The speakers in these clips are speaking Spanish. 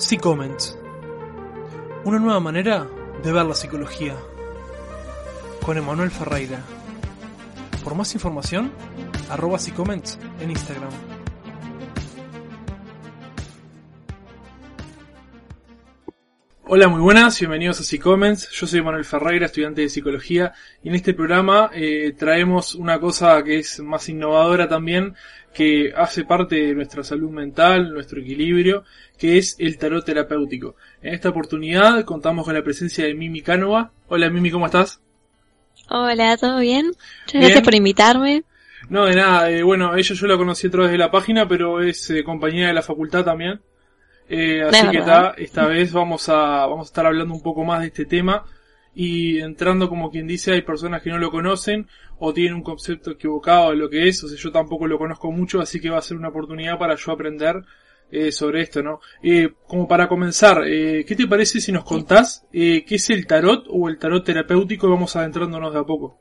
Psicoment. Una nueva manera de ver la psicología. Con Emanuel Ferreira. Por más información, arroba Psicoment en Instagram. Hola, muy buenas, bienvenidos a Psicomments. Yo soy Manuel Ferreira, estudiante de psicología, y en este programa eh, traemos una cosa que es más innovadora también, que hace parte de nuestra salud mental, nuestro equilibrio, que es el tarot terapéutico. En esta oportunidad contamos con la presencia de Mimi Cánova. Hola Mimi, ¿cómo estás? Hola, ¿todo bien? Muchas gracias por invitarme. No, de nada, eh, bueno, ella yo la conocí a través de la página, pero es eh, compañera de la facultad también. Eh, así que esta vez vamos a, vamos a estar hablando un poco más de este tema y entrando como quien dice, hay personas que no lo conocen o tienen un concepto equivocado de lo que es, o sea, yo tampoco lo conozco mucho, así que va a ser una oportunidad para yo aprender eh, sobre esto, ¿no? Eh, como para comenzar, eh, ¿qué te parece si nos contás eh, qué es el tarot o el tarot terapéutico y vamos adentrándonos de a poco?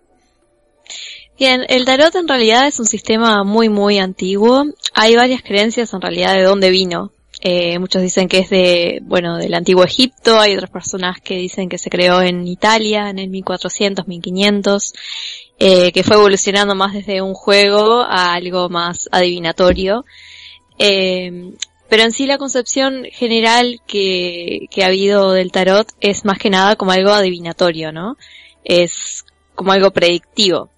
Bien, el tarot en realidad es un sistema muy muy antiguo. Hay varias creencias en realidad de dónde vino. Eh, muchos dicen que es de, bueno, del antiguo Egipto, hay otras personas que dicen que se creó en Italia en el 1400, 1500, eh, que fue evolucionando más desde un juego a algo más adivinatorio. Eh, pero en sí la concepción general que, que ha habido del tarot es más que nada como algo adivinatorio, ¿no? Es como algo predictivo.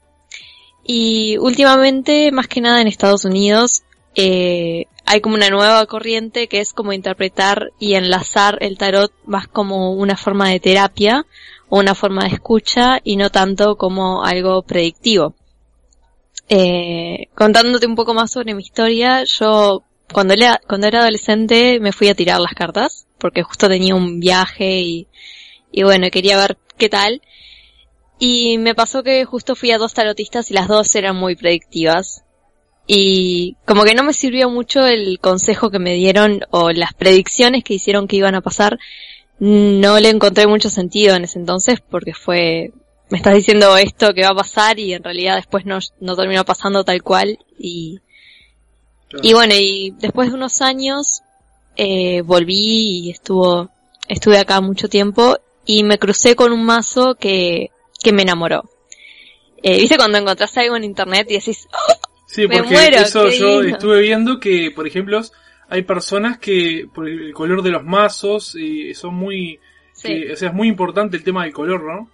Y últimamente, más que nada en Estados Unidos, eh, hay como una nueva corriente que es como interpretar y enlazar el tarot más como una forma de terapia o una forma de escucha y no tanto como algo predictivo. Eh, contándote un poco más sobre mi historia, yo cuando era, cuando era adolescente me fui a tirar las cartas porque justo tenía un viaje y, y bueno, quería ver qué tal. Y me pasó que justo fui a dos tarotistas y las dos eran muy predictivas. Y como que no me sirvió mucho el consejo que me dieron o las predicciones que hicieron que iban a pasar. No le encontré mucho sentido en ese entonces porque fue, me estás diciendo esto que va a pasar y en realidad después no, no terminó pasando tal cual y, y bueno, y después de unos años, eh, volví y estuvo, estuve acá mucho tiempo y me crucé con un mazo que, que me enamoró. Eh, ¿Viste cuando encontrás algo en internet y decís, ¡Oh! Sí, porque eso yo estuve viendo que, por ejemplo, hay personas que por el color de los mazos y son muy, o sea, es muy importante el tema del color, ¿no?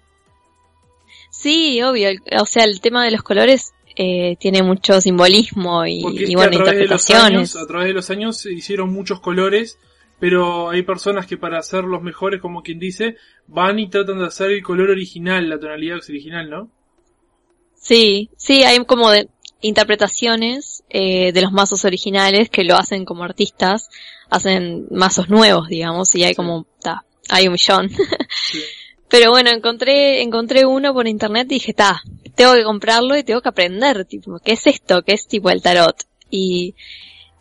Sí, obvio, o sea, el tema de los colores eh, tiene mucho simbolismo y, y bueno, interpretaciones. a través de los años se hicieron muchos colores, pero hay personas que para hacer los mejores, como quien dice, van y tratan de hacer el color original, la tonalidad original, ¿no? Sí, sí, hay como de, interpretaciones eh, de los mazos originales que lo hacen como artistas, hacen mazos nuevos, digamos, y hay como, ta, hay un millón. Pero bueno, encontré, encontré uno por internet y dije, ta, tengo que comprarlo y tengo que aprender, tipo, ¿qué es esto? ¿Qué es tipo el tarot? Y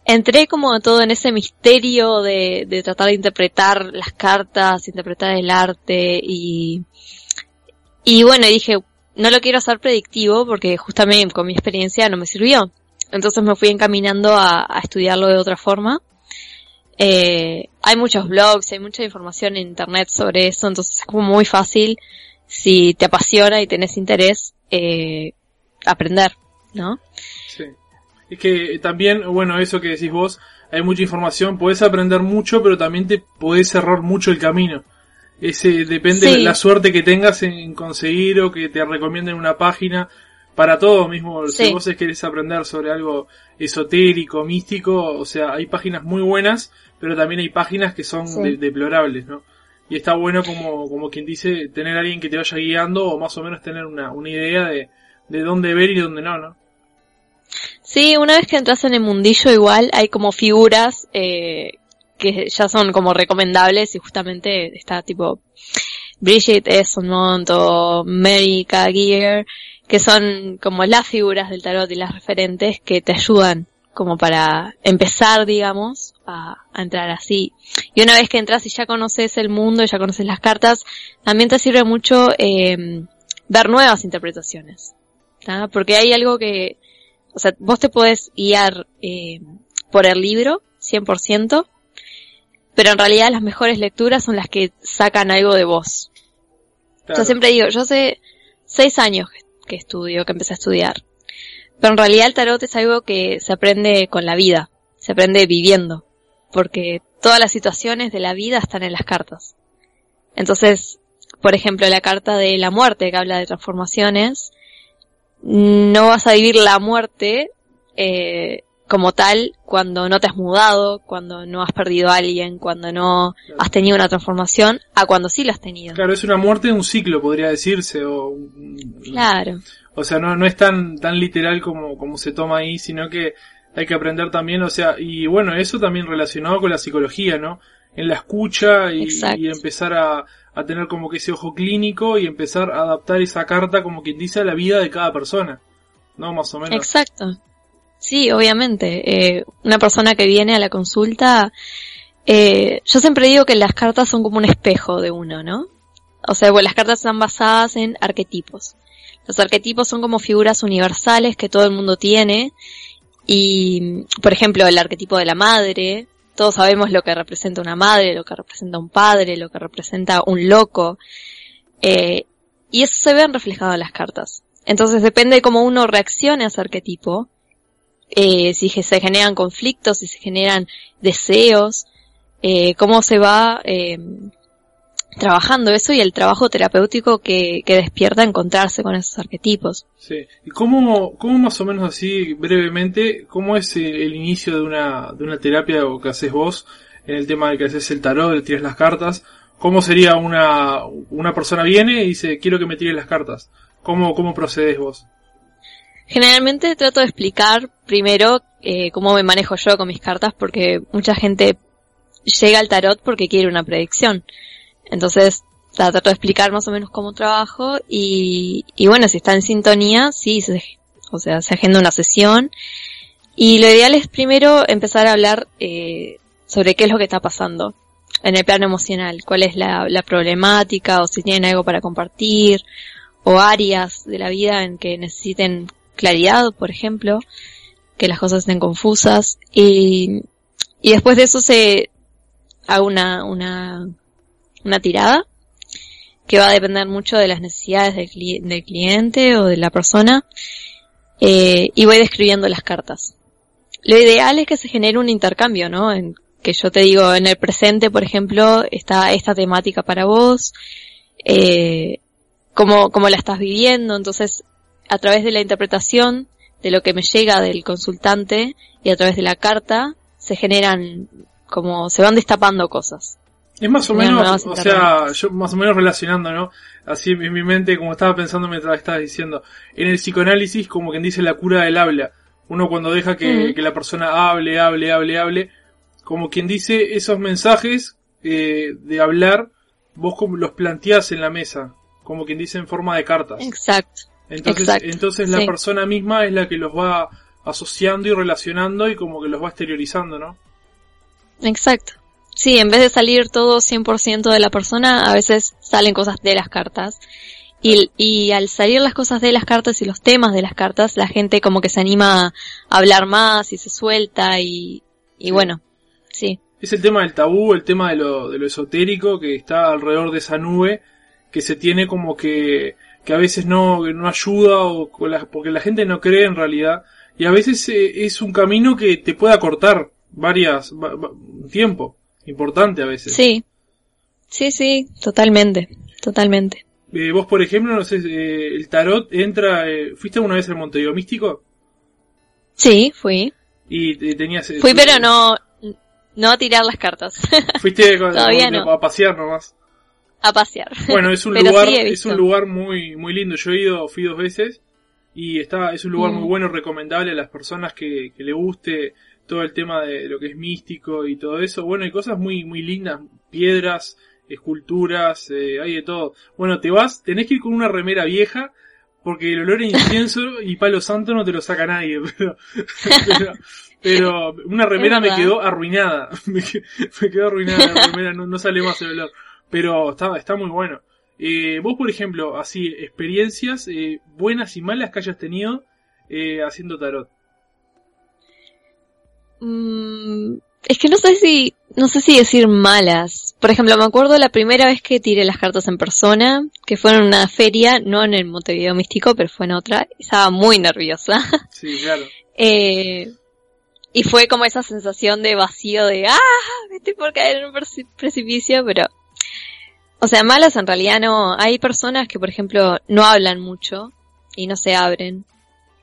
entré como todo en ese misterio de, de tratar de interpretar las cartas, interpretar el arte y, y bueno, dije, no lo quiero hacer predictivo porque justamente con mi experiencia no me sirvió. Entonces me fui encaminando a, estudiarlo de otra forma. Eh, hay muchos blogs, hay mucha información en internet sobre eso, entonces es como muy fácil, si te apasiona y tenés interés, eh, aprender, ¿no? Sí. Es que también, bueno, eso que decís vos, hay mucha información, podés aprender mucho, pero también te podés cerrar mucho el camino. Ese depende de la suerte que tengas en conseguir o que te recomienden una página. Para todo mismo, si vos querés aprender sobre algo esotérico, místico, o sea, hay páginas muy buenas, pero también hay páginas que son deplorables, ¿no? Y está bueno como, como quien dice, tener a alguien que te vaya guiando o más o menos tener una, una idea de, de dónde ver y dónde no, ¿no? Sí, una vez que entras en el mundillo igual hay como figuras eh, que ya son como recomendables y justamente está tipo Bridget Esmond o Mary Kagier, que son como las figuras del tarot y las referentes que te ayudan como para empezar, digamos, a, entrar así. Y una vez que entras y ya conoces el mundo, ya conoces las cartas, también te sirve mucho eh, ver nuevas interpretaciones. Porque hay algo que, o sea, vos te podés guiar eh, por el libro, 100%, pero en realidad las mejores lecturas son las que sacan algo de vos. Yo siempre digo, yo hace seis años que estudio, que empecé a estudiar. Pero en realidad el tarot es algo que se aprende con la vida, se aprende viviendo, porque todas las situaciones de la vida están en las cartas. Entonces, por ejemplo, la carta de la muerte que habla de transformaciones, no vas a vivir la muerte eh, como tal cuando no te has mudado, cuando no has perdido a alguien, cuando no has tenido una transformación, a cuando sí lo has tenido. Claro, es una muerte de un ciclo, podría decirse. O, claro. O sea, no, no es tan, tan literal como, como se toma ahí, sino que hay que aprender también, o sea, y bueno, eso también relacionado con la psicología, ¿no? En la escucha y, y empezar a, a tener como que ese ojo clínico y empezar a adaptar esa carta como quien dice a la vida de cada persona. ¿No? Más o menos. Exacto. Sí, obviamente. Eh, una persona que viene a la consulta, eh, yo siempre digo que las cartas son como un espejo de uno, ¿no? O sea, bueno, las cartas están basadas en arquetipos. Los arquetipos son como figuras universales que todo el mundo tiene. Y, por ejemplo, el arquetipo de la madre. Todos sabemos lo que representa una madre, lo que representa un padre, lo que representa un loco. Eh, y eso se ve reflejado en las cartas. Entonces depende de cómo uno reaccione a ese arquetipo, eh, si se generan conflictos, si se generan deseos, eh, cómo se va eh, trabajando eso y el trabajo terapéutico que, que, despierta encontrarse con esos arquetipos. Sí. ¿Y cómo, cómo más o menos así, brevemente, cómo es el, inicio de una, de una terapia o que haces vos en el tema de que haces el tarot, de tiras las cartas? ¿Cómo sería una, una persona viene y dice, quiero que me tires las cartas? ¿Cómo, cómo procedes vos? Generalmente trato de explicar primero eh, cómo me manejo yo con mis cartas porque mucha gente llega al tarot porque quiere una predicción. Entonces trato de explicar más o menos cómo trabajo y, y bueno, si está en sintonía, sí, se, o sea, se agenda una sesión. Y lo ideal es primero empezar a hablar eh, sobre qué es lo que está pasando en el plano emocional, cuál es la, la problemática o si tienen algo para compartir o áreas de la vida en que necesiten claridad, por ejemplo, que las cosas estén confusas y, y después de eso se haga una, una, una tirada que va a depender mucho de las necesidades del, del cliente o de la persona eh, y voy describiendo las cartas. Lo ideal es que se genere un intercambio, ¿no? En, que yo te digo, en el presente, por ejemplo, está esta temática para vos, eh, cómo, cómo la estás viviendo, entonces a través de la interpretación de lo que me llega del consultante y a través de la carta se generan como se van destapando cosas. Es más o menos, o sea, yo más o menos relacionando, ¿no? Así en mi mente, como estaba pensando mientras estabas diciendo, en el psicoanálisis, como quien dice la cura del habla. Uno cuando deja que, que la persona hable, hable, hable, hable, como quien dice esos mensajes eh, de hablar, vos como los planteás en la mesa, como quien dice en forma de cartas. Exacto. Entonces, entonces la persona misma es la que los va asociando y relacionando y como que los va exteriorizando, ¿no? Exacto. Sí, en vez de salir todo 100% de la persona, a veces salen cosas de las cartas. Y, y al salir las cosas de las cartas y los temas de las cartas, la gente como que se anima a hablar más y se suelta y, y bueno, sí. Es el tema del tabú, el tema de lo, de lo esotérico que está alrededor de esa nube que se tiene como que que a veces no, no ayuda o porque la gente no cree en realidad. Y a veces eh, es un camino que te puede acortar varias un tiempo importante a veces. Sí. Sí sí totalmente totalmente. Eh, vos por ejemplo no sé eh, el tarot entra fuiste alguna vez al Montevideo Místico sí fui. Y tenías fui pero no no a tirar las cartas. Fuiste a pasear nomás a pasear. Bueno, es un lugar, es un lugar muy, muy lindo. Yo he ido, fui dos veces y está, es un lugar muy mm. bueno, recomendable a las personas que, que le guste todo el tema de lo que es místico y todo eso. Bueno, hay cosas muy, muy lindas, piedras, esculturas, eh, hay de todo. Bueno, te vas, tenés que ir con una remera vieja, porque el olor a incienso y palo santo no te lo saca nadie, pero, pero, una remera me quedó arruinada, me, quedó arruinada la remera, no, no sale más el olor. Pero está, está muy bueno. Eh, vos, por ejemplo, así, experiencias eh, buenas y malas que hayas tenido eh, haciendo tarot. Mm, es que no sé si, no sé si decir malas. Por ejemplo, me acuerdo la primera vez que tiré las cartas en persona, que fue en una feria, no en el Montevideo Místico, pero fue en otra. Estaba muy nerviosa. Sí, claro. eh, y fue como esa sensación de vacío de, ah, me estoy por caer en un precipicio, pero, o sea, malas en realidad no. Hay personas que, por ejemplo, no hablan mucho y no se abren.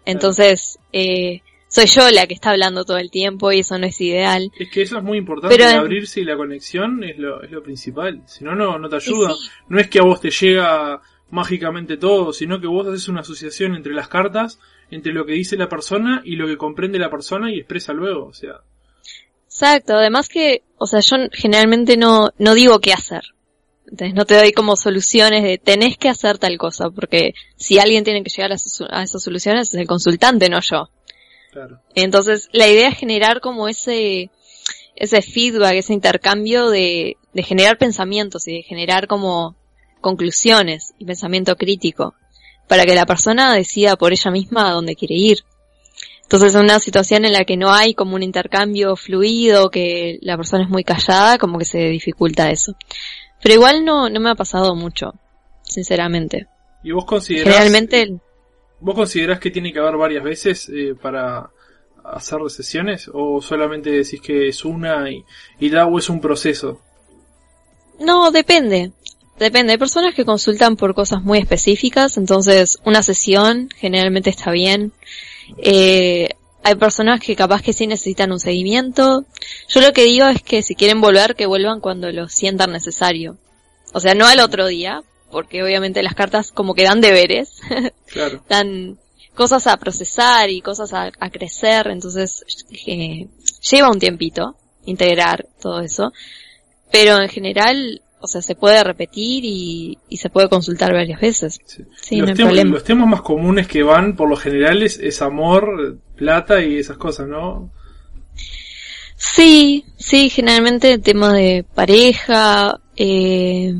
Entonces, eh, soy yo la que está hablando todo el tiempo y eso no es ideal. Es que eso es muy importante, Pero, abrirse y la conexión es lo, es lo principal. Si no, no, no te ayuda. No es que a vos te llega mágicamente todo, sino que vos haces una asociación entre las cartas, entre lo que dice la persona y lo que comprende la persona y expresa luego, o sea. Exacto, además que, o sea, yo generalmente no, no digo qué hacer. Entonces no te doy como soluciones de tenés que hacer tal cosa, porque si alguien tiene que llegar a, a esas soluciones es el consultante, no yo. Entonces, la idea es generar como ese, ese feedback, ese intercambio de, de generar pensamientos y de generar como conclusiones y pensamiento crítico para que la persona decida por ella misma a dónde quiere ir. Entonces, en una situación en la que no hay como un intercambio fluido, que la persona es muy callada, como que se dificulta eso. Pero igual no, no me ha pasado mucho, sinceramente. ¿Y vos considerás? Generalmente, ¿Vos considerás que tiene que haber varias veces eh, para hacer sesiones? ¿O solamente decís que es una y, y o es un proceso? No, depende. Depende. Hay personas que consultan por cosas muy específicas, entonces una sesión generalmente está bien. Eh, hay personas que capaz que sí necesitan un seguimiento. Yo lo que digo es que si quieren volver, que vuelvan cuando lo sientan necesario. O sea, no al otro día, porque obviamente las cartas como que dan deberes, claro. dan cosas a procesar y cosas a, crecer, entonces eh, lleva un tiempito integrar todo eso, pero en general, o sea, se puede repetir y, se puede consultar varias veces. Sí. los, temas, los temas más comunes que van por lo general es, amor, plata y esas cosas, ¿no? Sí, sí, generalmente el tema de pareja, eh,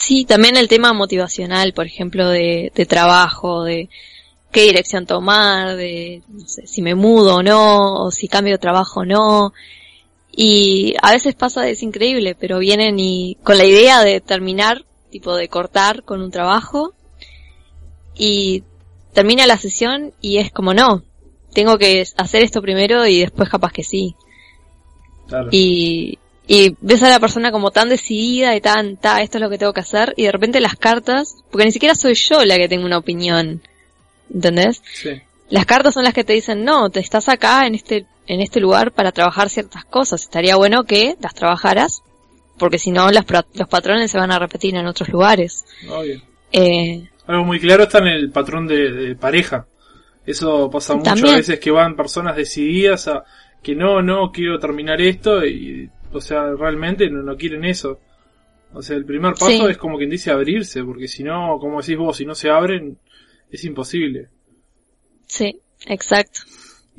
Sí, también el tema motivacional, por ejemplo, de, de trabajo, de qué dirección tomar, de no sé, si me mudo o no, o si cambio de trabajo o no. Y a veces pasa, es increíble, pero vienen y con la idea de terminar, tipo de cortar con un trabajo, y termina la sesión y es como no, tengo que hacer esto primero y después capaz que sí. Claro. Y, y ves a la persona como tan decidida y tan, ta, esto es lo que tengo que hacer, y de repente las cartas, porque ni siquiera soy yo la que tengo una opinión, ¿entendés? Sí. Las cartas son las que te dicen, no, te estás acá en este, en este lugar para trabajar ciertas cosas, estaría bueno que las trabajaras, porque si no los patrones se van a repetir en otros lugares. Obvio. Eh, Algo muy claro está en el patrón de, pareja. Eso pasa muchas veces que van personas decididas a que no, no, quiero terminar esto y o sea, realmente no, no quieren eso. O sea, el primer paso es como quien dice abrirse, porque si no, como decís vos, si no se abren, es imposible. Sí, exacto.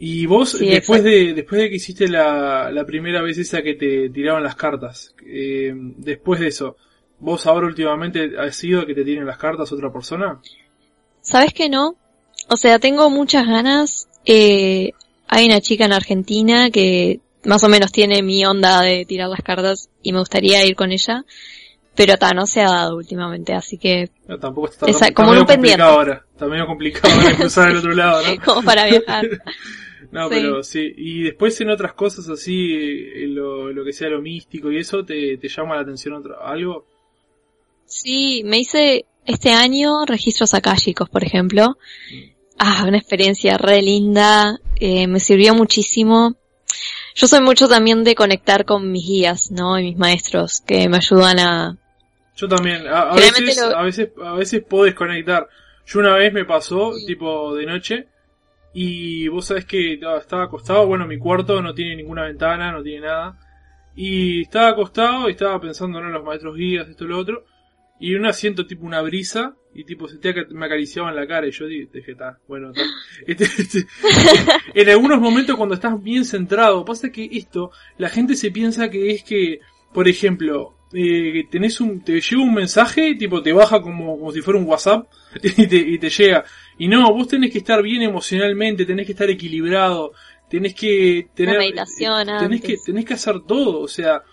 Y vos, después de después de que hiciste la, la primera vez esa que te tiraban las cartas, eh, después de eso, ¿vos ahora últimamente has sido que te tiren las cartas otra persona? ¿Sabes que no? O sea, tengo muchas ganas. Eh, hay una chica en Argentina que más o menos tiene mi onda de tirar las cartas y me gustaría ir con ella, pero ta, no se ha dado últimamente, así que... No, tampoco está, como un pendiente. ahora, está medio complicado ahora cruzar al otro lado, ¿no? como para viajar. no, pero sí, y después en otras cosas así, eh, lo, lo que sea lo místico y eso, ¿te, te llama la atención otro, algo? Sí, me hice este año registros akáshicos, por ejemplo. Mm. Ah, una experiencia re linda, eh, me sirvió muchísimo yo soy mucho también de conectar con mis guías, ¿no? Y mis maestros que me ayudan a... Yo también, a, veces, a veces, a veces puedo desconectar. Yo una vez me pasó, tipo de noche, y vos sabés que estaba acostado, bueno, mi cuarto no tiene ninguna ventana, no tiene nada. Y estaba acostado y estaba pensando en los maestros guías, esto y lo otro. Y en un asiento tipo una brisa y tipo sentía que me acariciaban la cara y yo dije, está, bueno, este, este, en algunos momentos cuando estás bien centrado, pasa que esto, la gente se piensa que es que, por ejemplo, eh, tenés un, te llega un mensaje, tipo te baja como, como si fuera un WhatsApp y te, y te llega. Y no, vos tenés que estar bien emocionalmente, tenés que estar equilibrado, tenés que tener... meditación tenés que, tenés que hacer todo, o sea,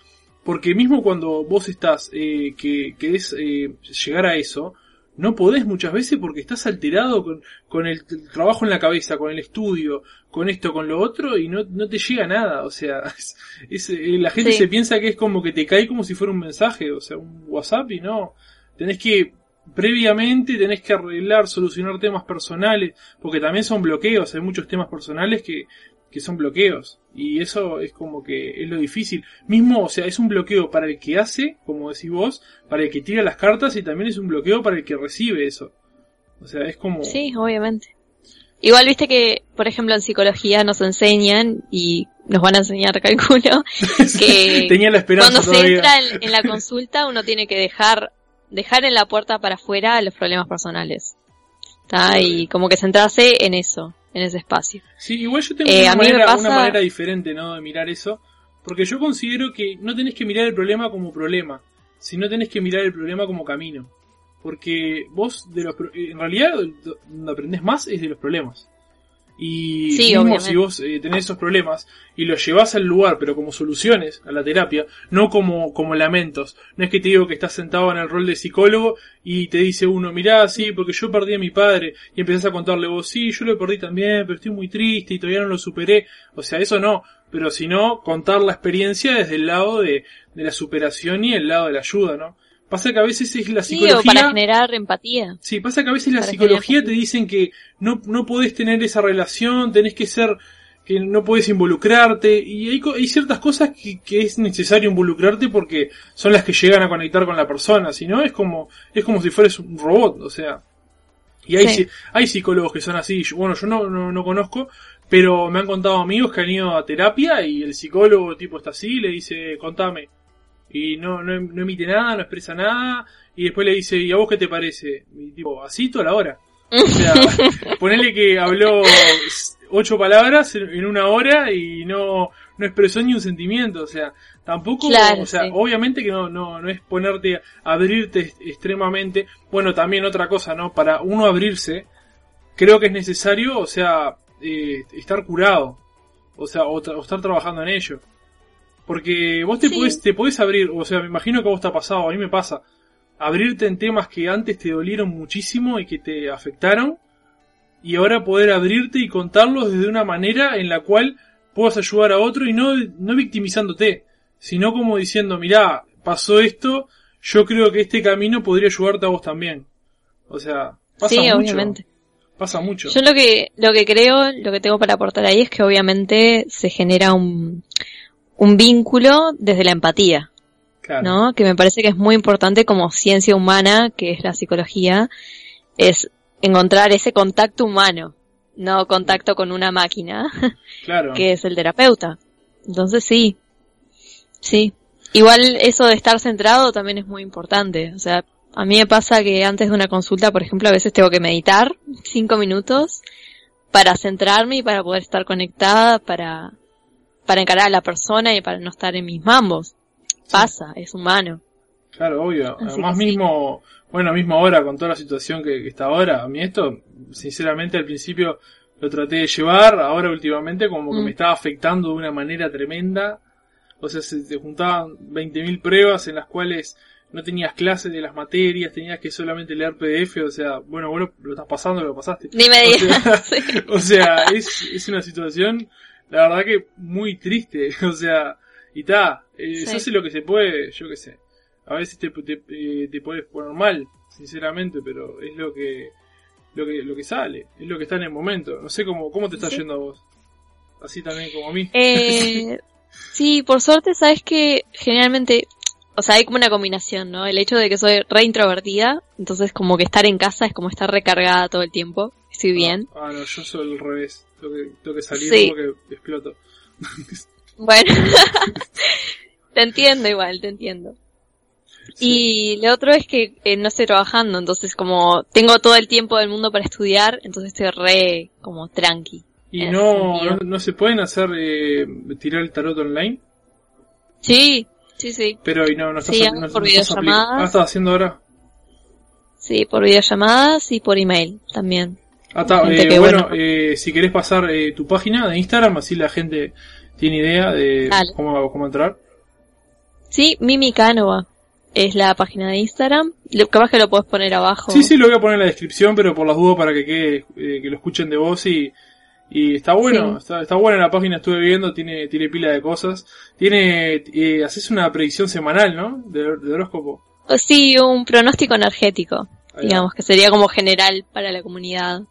porque mismo cuando vos estás, eh, que querés eh, llegar a eso, no podés muchas veces porque estás alterado con, con el, trabajo en la cabeza, con el estudio, con esto, con lo otro, y no, no te llega nada. O sea, es, eh, la gente se piensa que es como que te cae como si fuera un mensaje, o sea, un WhatsApp, y no. Tenés que, previamente, tenés que arreglar, solucionar temas personales, porque también son bloqueos, hay muchos temas personales que, que son bloqueos. Y eso es como que es lo difícil. Mismo, o sea, es un bloqueo para el que hace, como decís vos, para el que tira las cartas y también es un bloqueo para el que recibe eso. O sea, es como... Sí, obviamente. Igual viste que, por ejemplo, en psicología nos enseñan y nos van a enseñar, calculo, que Tenía la esperanza cuando se entra en, la consulta uno tiene que dejar, dejar en la puerta para afuera los problemas personales. Y como que centrarse en eso en ese espacio. Sí, igual yo tengo eh, una, manera, una manera diferente, ¿no? De mirar eso. Porque yo considero que no tenés que mirar el problema como problema, sino tenés que mirar el problema como camino. Porque vos, de los, en realidad, donde aprendés más es de los problemas. Y mismo si vos eh, tenés esos problemas y los llevas al lugar, pero como soluciones a la terapia, no como, como lamentos. No es que te digo que estás sentado en el rol de psicólogo y te dice uno, mirá, sí, porque yo perdí a mi padre, y empezás a contarle vos, sí, yo lo perdí también, pero estoy muy triste y todavía no lo superé. O sea, eso no, pero sino contar la experiencia desde el lado de, de la superación y el lado de la ayuda, ¿no? Pasa que a veces es la psicología. Sí, para generar empatía. Sí, pasa que a veces la psicología te dicen que no, no podés tener esa relación, tenés que ser, que no podés involucrarte, y hay, hay ciertas cosas que, que, es necesario involucrarte porque son las que llegan a conectar con la persona, si no es como, es como si fueras un robot, o sea. Y hay, hay psicólogos que son así, bueno, yo no, no, no conozco, pero me han contado amigos que han ido a terapia y el psicólogo tipo está así y le dice, contame y no, no, no, emite nada, no expresa nada, y después le dice, ¿y a vos qué te parece? Y tipo, así toda la hora. O sea, ponele que habló ocho palabras en una hora y no, no expresó ni un sentimiento, o sea, tampoco, o sea, obviamente que no, no, no es ponerte, abrirte extremadamente, bueno, también otra cosa, ¿no? Para uno abrirse, creo que es necesario, o sea, eh, estar curado, o sea, o estar trabajando en ello. Porque vos te, podés, te podés abrir, o sea, me imagino que a vos te ha pasado, a mí me pasa, abrirte en temas que antes te dolieron muchísimo y que te afectaron, y ahora poder abrirte y contarlos desde una manera en la cual puedas ayudar a otro y no, no victimizándote, sino como diciendo, mirá, pasó esto, yo creo que este camino podría ayudarte a vos también. O sea, pasa sí, obviamente. Pasa mucho. Yo lo que, lo que creo, lo que tengo para aportar ahí es que obviamente se genera un, un vínculo desde la empatía. ¿No? Que me parece que es muy importante como ciencia humana, que es la psicología, es encontrar ese contacto humano, no contacto con una máquina, claro. que es el terapeuta. Entonces sí, sí. Igual eso de estar centrado también es muy importante. O sea, a mí me pasa que antes de una consulta, por ejemplo, a veces tengo que meditar cinco minutos para centrarme y para poder estar conectada, para, para encarar a la persona y para no estar en mis mambos. Pasa, es humano. Claro, obvio. Además mismo, bueno, mismo ahora con toda la situación que, está ahora, a mí esto, sinceramente al principio lo traté de llevar, ahora últimamente como que me mm. estaba afectando de una manera tremenda. O sea, se te juntaban 20.000 pruebas en las cuales no tenías clases de las materias, tenías que solamente leer PDF, o sea, bueno, vos lo, estás pasando, lo pasaste. Ni me digas. O sea, es, es una situación la verdad que muy triste, o sea, y está, eh, se hace lo que se puede, yo qué sé. A veces te, te, eh, te, puedes poner mal, sinceramente, pero es lo que, lo que, lo que sale, es lo que está en el momento. No sé cómo, cómo te está yendo a vos. Así también como a mí. Eh, sí, por suerte, sabes que generalmente, o sea, hay como una combinación, ¿no? El hecho de que soy re introvertida, entonces como que estar en casa es como estar recargada todo el tiempo. Estoy bien. Ah, no, yo soy el revés. Tengo que, salir porque exploto. Bueno, te entiendo igual, te entiendo. Y lo otro es que eh, no estoy trabajando, entonces como tengo todo el tiempo del mundo para estudiar, entonces estoy re como tranqui. ¿Y no, no, se pueden hacer eh, tirar el tarot online? Sí, sí, sí. Pero y no, no estás, sí, por videollamadas. ¿Ah, estás haciendo ahora? Sí, por videollamadas y por email también. Ah, eh, bueno, eh, si querés pasar eh, tu página de Instagram, así la gente tiene idea de cómo, cómo entrar. Sí, Mimi Canova es la página de Instagram. Capaz que lo puedes poner abajo. Sí, sí, lo voy a poner en la descripción, pero por las dudas para que quede, que lo escuchen de vos y, y está bueno, está, está buena la página, estuve viendo, tiene, tiene pila de cosas. Tiene, haces una predicción semanal, ¿no? De, de horóscopo. Sí, un pronóstico energético, digamos, que sería como general para la comunidad.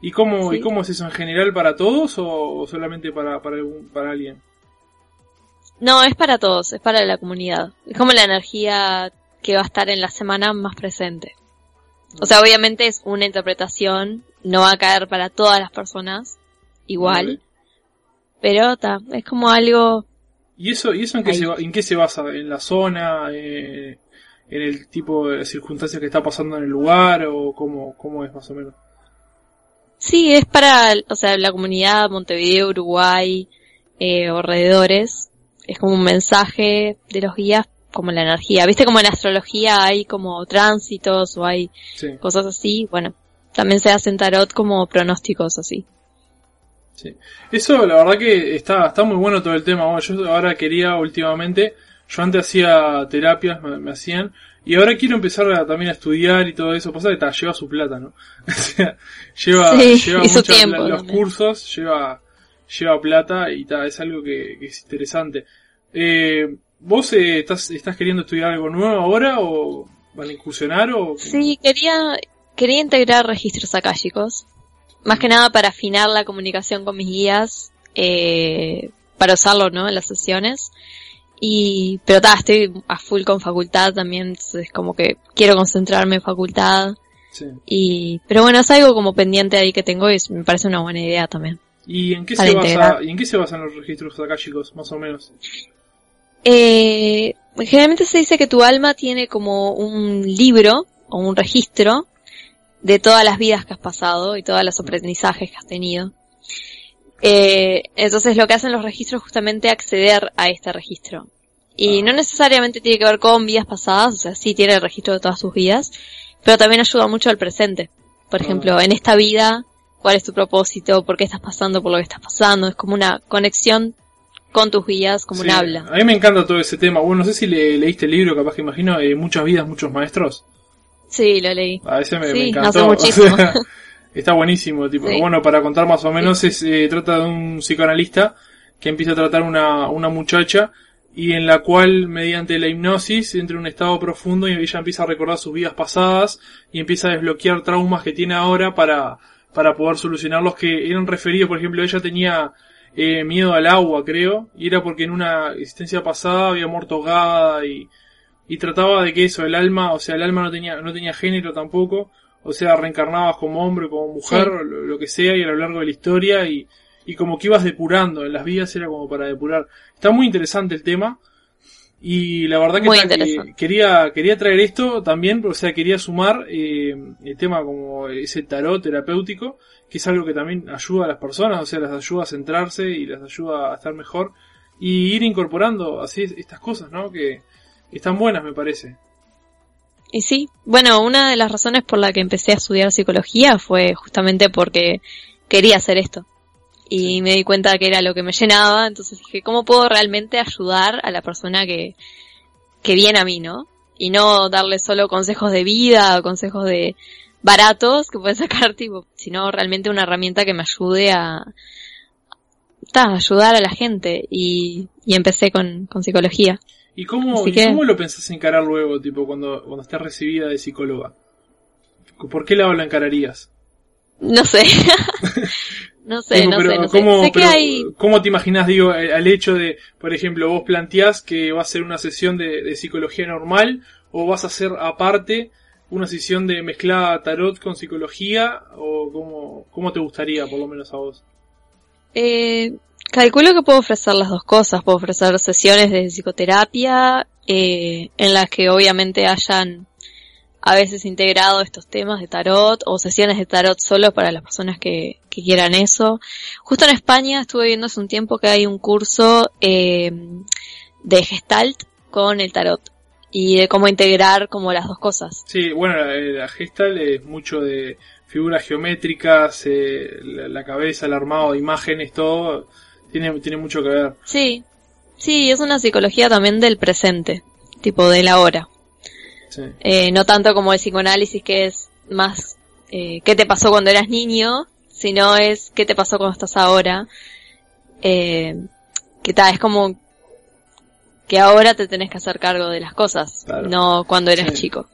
¿Y cómo, ¿Y cómo es eso? ¿En general para todos o, solamente para, para, para alguien? No, es para todos, es para la comunidad. Es como la energía que va a estar en la semana más presente. O sea, obviamente es una interpretación, no va a caer para todas las personas igual. Pero ta, es como algo... ¿Y eso, y eso en, qué se, en qué se basa? ¿En la zona? Eh, ¿En el tipo de circunstancias que está pasando en el lugar? ¿O cómo, cómo es más o menos? Sí, es para, o sea, la comunidad Montevideo, Uruguay, eh, alrededores. Es como un mensaje de los guías, como la energía. ¿Viste como en astrología hay como tránsitos o hay cosas así? Bueno, también se hacen tarot como pronósticos así. Sí. Eso, la verdad que está, está muy bueno todo el tema. yo ahora quería últimamente, yo antes hacía terapias, me hacían, y ahora quiero empezar a, también a estudiar y todo eso. Pasa que lleva su plata, ¿no? lleva, lleva muchos los cursos, lleva, lleva plata y ta, es algo que, es interesante. Eh, ¿Vos eh, estás, estás queriendo estudiar algo nuevo ahora o van a incursionar o? Sí, quería, quería integrar registros akáshicos. Más que nada para afinar la comunicación con mis guías, eh, para usarlo, ¿no? En las sesiones. Y, pero ta, estoy a full con facultad también, es como que quiero concentrarme en facultad. Sí. Y, pero bueno, es algo como pendiente ahí que tengo y me parece una buena idea también. ¿Y en qué, se, basa, ¿y en qué se basan los registros chicos más o menos? Eh, generalmente se dice que tu alma tiene como un libro o un registro de todas las vidas que has pasado y todos los aprendizajes que has tenido. Eh, entonces lo que hacen los registros es justamente acceder a este registro. Y ah. no necesariamente tiene que ver con vidas pasadas, o sea, sí tiene el registro de todas sus vidas, pero también ayuda mucho al presente. Por ah. ejemplo, en esta vida, ¿cuál es tu propósito? ¿Por qué estás pasando por lo que estás pasando? Es como una conexión con tus guías, como un habla. A mí me encanta todo ese tema. Bueno, no sé si le, leíste el libro, capaz que imagino, eh, Muchas vidas, muchos maestros. Sí, lo leí. A veces me, me encantó. muchísimo. Está buenísimo, tipo, bueno, para contar más o menos, se es, eh, trata de un psicoanalista que empieza a tratar una, una muchacha y en la cual mediante la hipnosis entra en un estado profundo y ella empieza a recordar sus vidas pasadas y empieza a desbloquear traumas que tiene ahora para, para poder solucionar los que eran referidos, por ejemplo, ella tenía eh, miedo al agua, creo, y era porque en una existencia pasada había muerto ahogada y, y trataba de que eso, el alma, o sea, el alma no tenía, no tenía género tampoco, o sea, reencarnabas como hombre, como mujer, lo, que sea, y a lo largo de la historia, y, y como que ibas depurando, en las vidas era como para depurar. Está muy interesante el tema, y la verdad que, quería, quería traer esto también, o sea, quería sumar eh, el tema como ese tarot terapéutico, que es algo que también ayuda a las personas, o sea, las ayuda a centrarse y las ayuda a estar mejor, y ir incorporando así estas cosas, ¿no? Que están buenas, me parece. Y sí, bueno, una de las razones por la que empecé a estudiar psicología fue justamente porque quería hacer esto. Y me di cuenta que era lo que me llenaba, entonces dije, ¿cómo puedo realmente ayudar a la persona que, que viene a mí, no? Y no darle solo consejos de vida o consejos de baratos que puede sacar, tipo, sino realmente una herramienta que me ayude a, ayudar a la gente. Y, y empecé con, con psicología. ¿Y cómo, cómo lo pensás encarar luego, tipo, cuando, cuando estás recibida de psicóloga? ¿Por qué lado la encararías? No sé. no sé, no sé, no ¿cómo, ¿Cómo te imaginas, digo, al hecho de, por ejemplo, vos planteás que va a ser una sesión de, psicología normal o vas a hacer aparte una sesión de mezclada tarot con psicología o cómo, cómo te gustaría, por lo menos a vos? Eh, Calculo que puedo ofrecer las dos cosas. Puedo ofrecer sesiones de psicoterapia eh, en las que obviamente hayan a veces integrado estos temas de tarot o sesiones de tarot solo para las personas que, quieran eso. Justo en España estuve viendo hace un tiempo que hay un curso eh, de gestalt con el tarot y de cómo integrar como las dos cosas. Sí, bueno, la, la gestalt es mucho de figuras geométricas, eh, la, cabeza, el armado de imágenes, todo, tiene, tiene mucho que ver. Sí, sí, es una psicología también del presente, tipo de la hora. Eh, no tanto como el psicoanálisis que es más eh, qué te pasó cuando eras niño, sino es qué te pasó cuando estás ahora. Eh, que tal, es como que ahora te tenés que hacer cargo de las cosas, no cuando eras chico.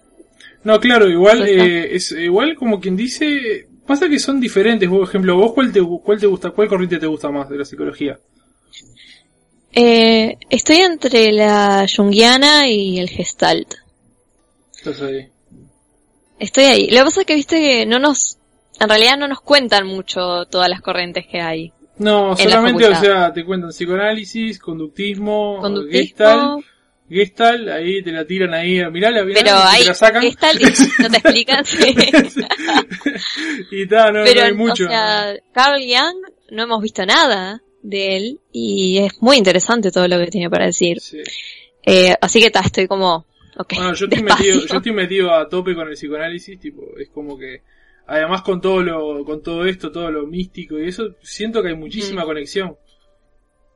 No, claro, igual eh, es igual como quien dice, pasa que son diferentes. Por ejemplo, vos cuál te cuál te gusta, cuál corriente te gusta más de la psicología? Eh, estoy entre la junguiana y el gestalt. Estás ahí. Estoy ahí. Lo que pasa es que viste que no nos, en realidad no nos cuentan mucho todas las corrientes que hay. No, solamente, o sea, te cuentan psicoanálisis, conductismo, gestalt, gestalt, ahí te la tiran ahí, mirá la Pero ahí, la sacan. Gestalt no te explican. y tal, no, Pero, hay mucho. O sea, Carl Jung no hemos visto nada de él y es muy interesante todo lo que tiene para decir. Sí. Eh, así que está, estoy como bueno, yo estoy, metido, yo estoy metido a tope con el psicoanálisis, tipo, es como que, además con todo lo, con todo esto, todo lo místico y eso, siento que hay muchísima mm. conexión.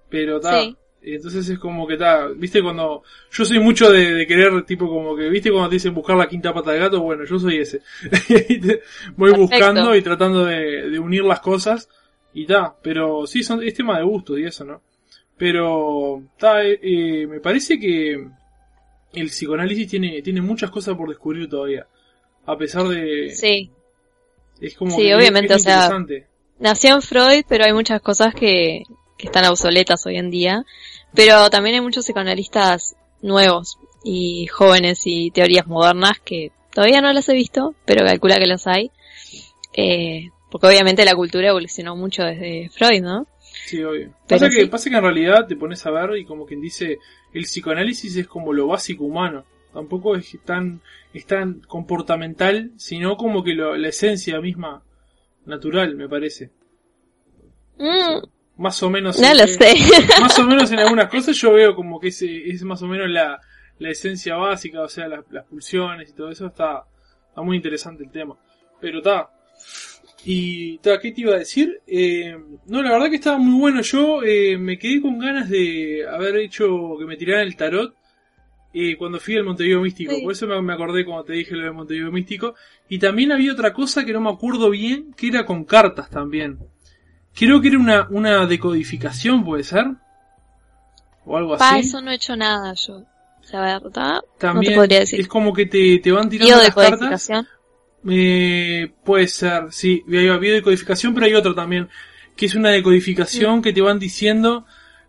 Pero está, entonces es como que está, viste cuando, yo soy mucho de, querer, tipo como que, viste cuando te dicen buscar la quinta pata del gato, bueno, yo soy ese. voy buscando y tratando de, unir las cosas y está, pero sí, son, es tema de gusto y eso, ¿no? Pero, está, eh, eh, me parece que, el psicoanálisis tiene, tiene muchas cosas por descubrir todavía. A pesar de... Sí. Es como... Sí, obviamente, o sea... Nació en Freud, pero hay muchas cosas que, que están obsoletas hoy en día. Pero también hay muchos psicoanalistas nuevos y jóvenes y teorías modernas que todavía no las he visto, pero calcula que las hay. Eh, porque obviamente la cultura evolucionó mucho desde Freud, ¿no? Sí, obvio. pasa, Que, pasa que en realidad te pones a ver y como quien dice, el psicoanálisis es como lo básico humano. Tampoco es tan, es tan comportamental, sino como que la esencia misma natural, me parece. Mm. Más o menos. No lo sé. Más o menos en algunas cosas yo veo como que es, es más o menos la, la esencia básica, o sea, las, las pulsiones y todo eso. Está, está muy interesante el tema. Pero está, y, ¿qué te iba a decir? Eh, no, la verdad que estaba muy bueno. Yo eh, me quedé con ganas de haber hecho que me tiraran el tarot eh, cuando fui al Montevideo Místico. Por eso me, acordé cuando te dije lo de Montevideo Místico. Y también había otra cosa que no me acuerdo bien, que era con cartas también. Creo que era una, una decodificación, ¿puede ser? O algo así. eso no he hecho nada yo. La verdad, también no te podría decir. Es como que te, te van tirando las cartas eh, puede ser, sí. Había decodificación, pero hay otro también, que es una decodificación que te van diciendo,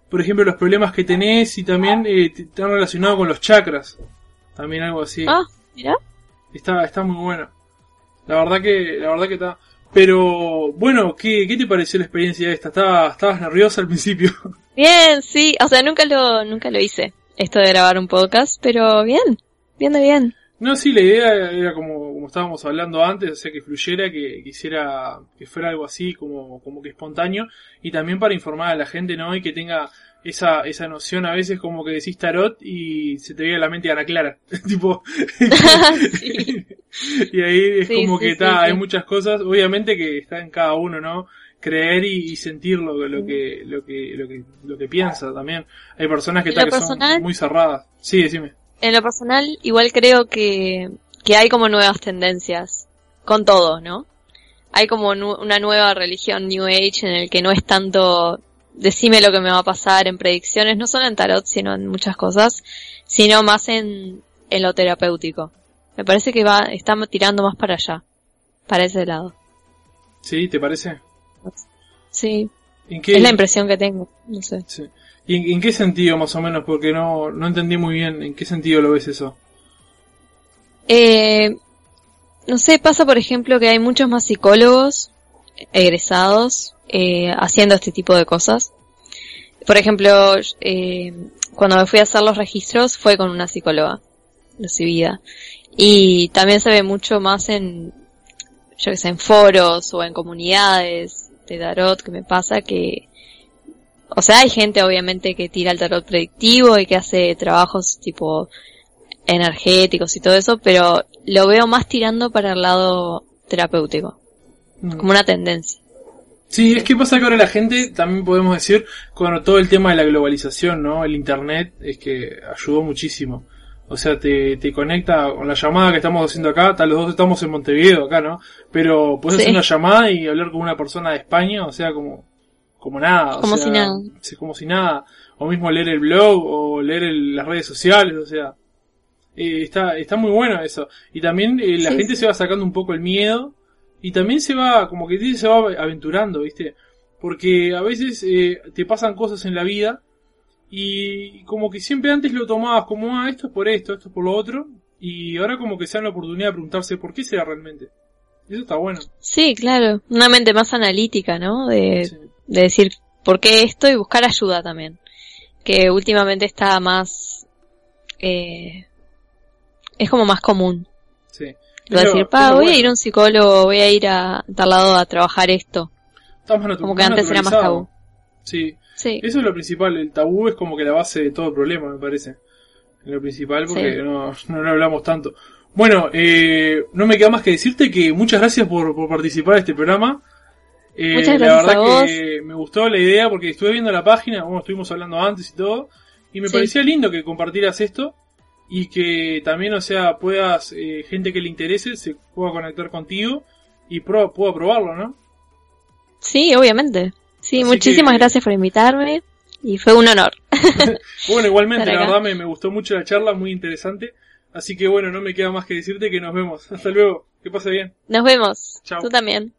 por ejemplo, los problemas que tenés y también eh, están relacionados con los chakras. También algo así. Ah, mira. Está, está muy bueno. La verdad que, la verdad que está. Pero, bueno, ¿qué, qué te pareció la experiencia esta? ¿Estabas, estabas nerviosa al principio? Bien, sí. O sea, nunca lo, nunca lo hice. Esto de grabar un podcast, pero bien. Bien de bien. No, sí, la idea era como, como estábamos hablando antes, o sea, que fluyera, que quisiera que fuera algo así, como, como que espontáneo, y también para informar a la gente, ¿no? Y que tenga esa, esa noción a veces como que decís tarot y se te viene a la mente Ana Clara, tipo, y ahí es como que está, hay muchas cosas, obviamente que está en cada uno, ¿no? creer y, sentir lo, lo, que, lo que, lo que, lo que piensa también. Hay personas que, que son muy cerradas. Sí, decime en lo personal, igual creo que, que hay como nuevas tendencias con todo, ¿no? Hay como una nueva religión New Age en el que no es tanto decime lo que me va a pasar en predicciones, no solo en tarot, sino en muchas cosas, sino más en, en lo terapéutico. Me parece que va, está tirando más para allá, para ese lado. ¿Sí? ¿Te parece? Sí. Es la impresión que tengo, no sé. Sí. ¿Y en, qué sentido más o menos? Porque no, no entendí muy bien en qué sentido lo ves eso. Eh, no sé, pasa por ejemplo que hay muchos más psicólogos egresados eh, haciendo este tipo de cosas. Por ejemplo, eh, cuando me fui a hacer los registros fue con una psicóloga recibida. Y también se ve mucho más en, yo que sé, en foros o en comunidades de Tarot que me pasa que o sea, hay gente obviamente que tira el tarot predictivo y que hace trabajos tipo energéticos y todo eso, pero lo veo más tirando para el lado terapéutico. mm. como una tendencia. Sí, es que pasa que ahora la gente, también podemos decir, con todo el tema de la globalización, ¿no? El internet es que ayudó muchísimo. O sea, te, te conecta con la llamada que estamos haciendo acá, tal los dos estamos en Montevideo acá, ¿no? Pero puedes hacer una llamada y hablar con una persona de España, o sea, como, como nada. Como si nada. Como si nada. O mismo leer el blog o leer las redes sociales, o sea. Eh, está, está muy bueno eso. Y también eh, la gente se va sacando un poco el miedo y también se va, como que se va aventurando, ¿viste? Porque a veces eh, te pasan cosas en la vida y como que siempre antes lo tomabas como, ah, esto es por esto, esto es por lo otro. Y ahora como que se dan la oportunidad de preguntarse por qué será realmente. Eso está bueno. Sí, claro. Una mente más analítica, ¿no? De, de decir por qué esto y buscar ayuda también. Que últimamente está más... Eh, es como más común. Sí. Lo decir, pa, voy a ir a un psicólogo, voy a ir a tal lado a trabajar esto. como que antes era más tabú. Sí. Sí. Eso es lo principal, el tabú es como que la base de todo el problema, me parece. Lo principal porque no, no lo hablamos tanto. Bueno, eh, no me queda más que decirte que muchas gracias por, por participar de este programa. Eh, muchas gracias la verdad que me gustó la idea porque estuve viendo la página, bueno, estuvimos hablando antes y todo, y me parecía lindo que compartieras esto y que también, o sea, puedas, eh, gente que le interese, se pueda conectar contigo y pueda probarlo, ¿no? Sí, obviamente. Sí, muchísimas gracias por invitarme y fue un honor. bueno, igualmente, la verdad me, me, gustó mucho la charla, muy interesante. Así que bueno, no me queda más que decirte que nos vemos. Hasta luego, que pase bien. Nos vemos. Chao. Tú también.